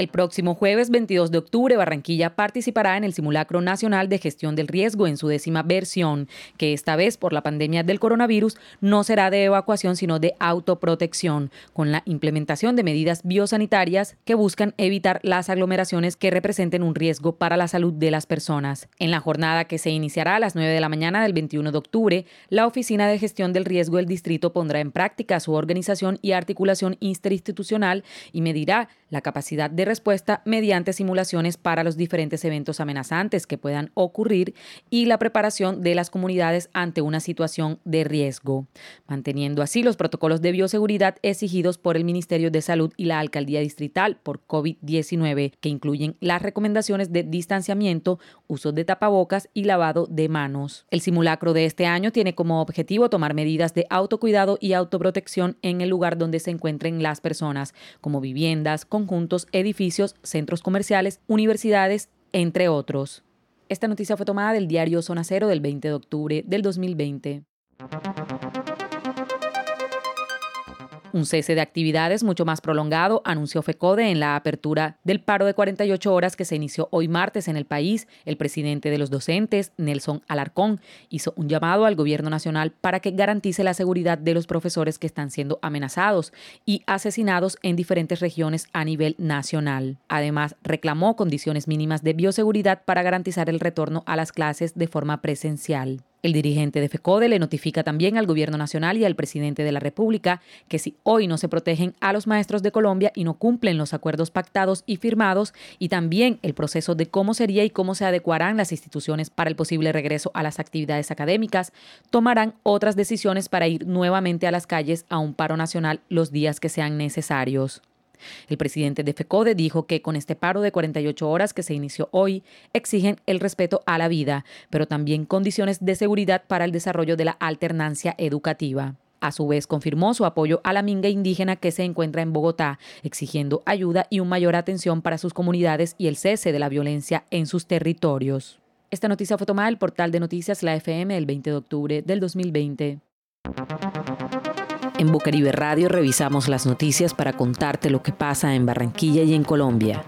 El próximo jueves 22 de octubre, Barranquilla participará en el Simulacro Nacional de Gestión del Riesgo en su décima versión, que esta vez por la pandemia del coronavirus no será de evacuación sino de autoprotección, con la implementación de medidas biosanitarias que buscan evitar las aglomeraciones que representen un riesgo para la salud de las personas. En la jornada que se iniciará a las 9 de la mañana del 21 de octubre, la Oficina de Gestión del Riesgo del Distrito pondrá en práctica su organización y articulación interinstitucional y medirá la capacidad de respuesta mediante simulaciones para los diferentes eventos amenazantes que puedan ocurrir y la preparación de las comunidades ante una situación de riesgo, manteniendo así los protocolos de bioseguridad exigidos por el Ministerio de Salud y la Alcaldía Distrital por COVID-19, que incluyen las recomendaciones de distanciamiento, uso de tapabocas y lavado de manos. El simulacro de este año tiene como objetivo tomar medidas de autocuidado y autoprotección en el lugar donde se encuentren las personas, como viviendas, conjuntos, edificios, centros comerciales, universidades, entre otros. Esta noticia fue tomada del diario Zona Cero del 20 de octubre del 2020. Un cese de actividades mucho más prolongado anunció FECODE en la apertura del paro de 48 horas que se inició hoy martes en el país. El presidente de los docentes, Nelson Alarcón, hizo un llamado al gobierno nacional para que garantice la seguridad de los profesores que están siendo amenazados y asesinados en diferentes regiones a nivel nacional. Además, reclamó condiciones mínimas de bioseguridad para garantizar el retorno a las clases de forma presencial. El dirigente de FECODE le notifica también al Gobierno Nacional y al presidente de la República que si hoy no se protegen a los maestros de Colombia y no cumplen los acuerdos pactados y firmados, y también el proceso de cómo sería y cómo se adecuarán las instituciones para el posible regreso a las actividades académicas, tomarán otras decisiones para ir nuevamente a las calles a un paro nacional los días que sean necesarios. El presidente de FECODE dijo que con este paro de 48 horas que se inició hoy, exigen el respeto a la vida, pero también condiciones de seguridad para el desarrollo de la alternancia educativa. A su vez, confirmó su apoyo a la minga indígena que se encuentra en Bogotá, exigiendo ayuda y una mayor atención para sus comunidades y el cese de la violencia en sus territorios. Esta noticia fue tomada del portal de noticias La FM el 20 de octubre del 2020. En Bucaribe Radio revisamos las noticias para contarte lo que pasa en Barranquilla y en Colombia.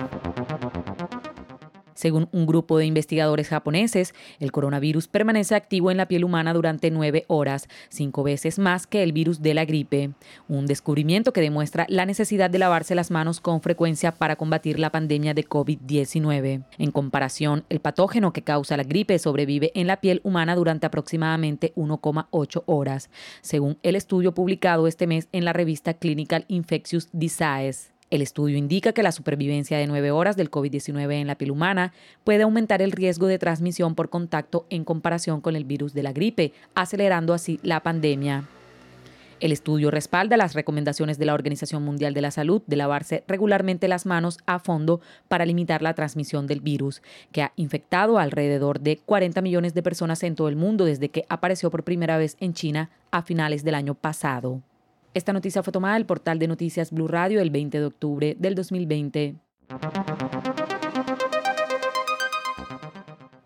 Según un grupo de investigadores japoneses, el coronavirus permanece activo en la piel humana durante nueve horas, cinco veces más que el virus de la gripe. Un descubrimiento que demuestra la necesidad de lavarse las manos con frecuencia para combatir la pandemia de COVID-19. En comparación, el patógeno que causa la gripe sobrevive en la piel humana durante aproximadamente 1,8 horas, según el estudio publicado este mes en la revista Clinical Infectious Disease. El estudio indica que la supervivencia de nueve horas del COVID-19 en la piel humana puede aumentar el riesgo de transmisión por contacto en comparación con el virus de la gripe, acelerando así la pandemia. El estudio respalda las recomendaciones de la Organización Mundial de la Salud de lavarse regularmente las manos a fondo para limitar la transmisión del virus, que ha infectado alrededor de 40 millones de personas en todo el mundo desde que apareció por primera vez en China a finales del año pasado. Esta noticia fue tomada del portal de noticias Blue Radio el 20 de octubre del 2020.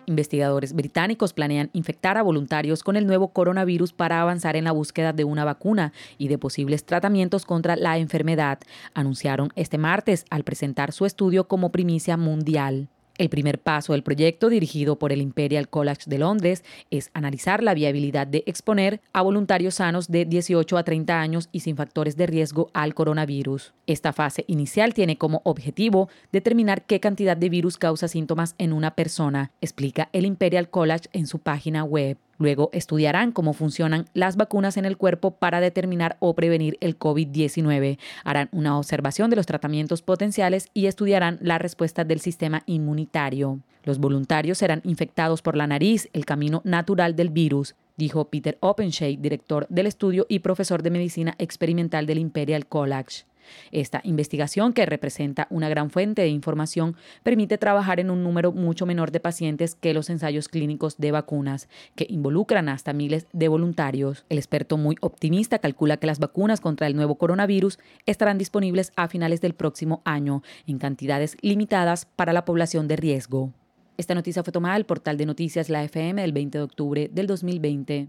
Investigadores británicos planean infectar a voluntarios con el nuevo coronavirus para avanzar en la búsqueda de una vacuna y de posibles tratamientos contra la enfermedad, anunciaron este martes al presentar su estudio como primicia mundial. El primer paso del proyecto, dirigido por el Imperial College de Londres, es analizar la viabilidad de exponer a voluntarios sanos de 18 a 30 años y sin factores de riesgo al coronavirus. Esta fase inicial tiene como objetivo determinar qué cantidad de virus causa síntomas en una persona, explica el Imperial College en su página web. Luego estudiarán cómo funcionan las vacunas en el cuerpo para determinar o prevenir el COVID-19. Harán una observación de los tratamientos potenciales y estudiarán la respuesta del sistema inmunitario. Los voluntarios serán infectados por la nariz, el camino natural del virus, dijo Peter Openshade, director del estudio y profesor de medicina experimental del Imperial College. Esta investigación, que representa una gran fuente de información, permite trabajar en un número mucho menor de pacientes que los ensayos clínicos de vacunas, que involucran hasta miles de voluntarios. El experto muy optimista calcula que las vacunas contra el nuevo coronavirus estarán disponibles a finales del próximo año, en cantidades limitadas para la población de riesgo. Esta noticia fue tomada del portal de noticias La FM del 20 de octubre del 2020.